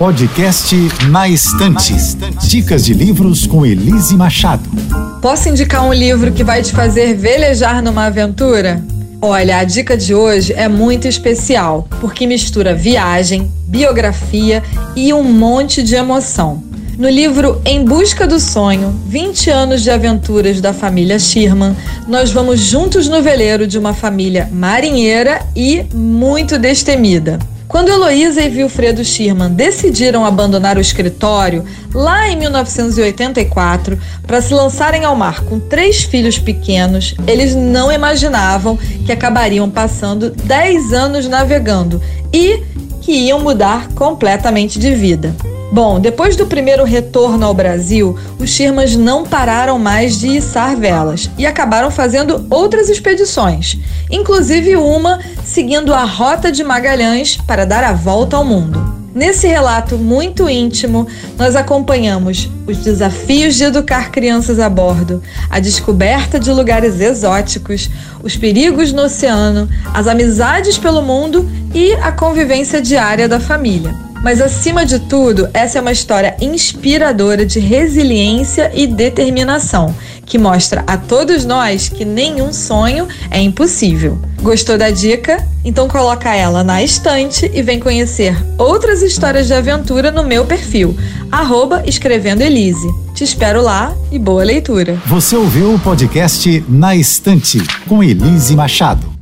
Podcast Na Estante. Dicas de livros com Elise Machado. Posso indicar um livro que vai te fazer velejar numa aventura? Olha, a dica de hoje é muito especial, porque mistura viagem, biografia e um monte de emoção. No livro Em Busca do Sonho, 20 anos de aventuras da família Schirman, nós vamos juntos no veleiro de uma família marinheira e muito destemida. Quando Heloísa e Wilfredo Schirman decidiram abandonar o escritório lá em 1984 para se lançarem ao mar com três filhos pequenos, eles não imaginavam que acabariam passando 10 anos navegando e que iam mudar completamente de vida. Bom, depois do primeiro retorno ao Brasil, os Shermans não pararam mais de içar velas e acabaram fazendo outras expedições, inclusive uma seguindo a Rota de Magalhães para dar a volta ao mundo. Nesse relato muito íntimo, nós acompanhamos os desafios de educar crianças a bordo, a descoberta de lugares exóticos, os perigos no oceano, as amizades pelo mundo e a convivência diária da família. Mas acima de tudo, essa é uma história inspiradora de resiliência e determinação, que mostra a todos nós que nenhum sonho é impossível. Gostou da dica? Então coloca ela na estante e vem conhecer outras histórias de aventura no meu perfil, arroba escrevendo Elise. Te espero lá e boa leitura. Você ouviu o podcast Na Estante, com Elise Machado.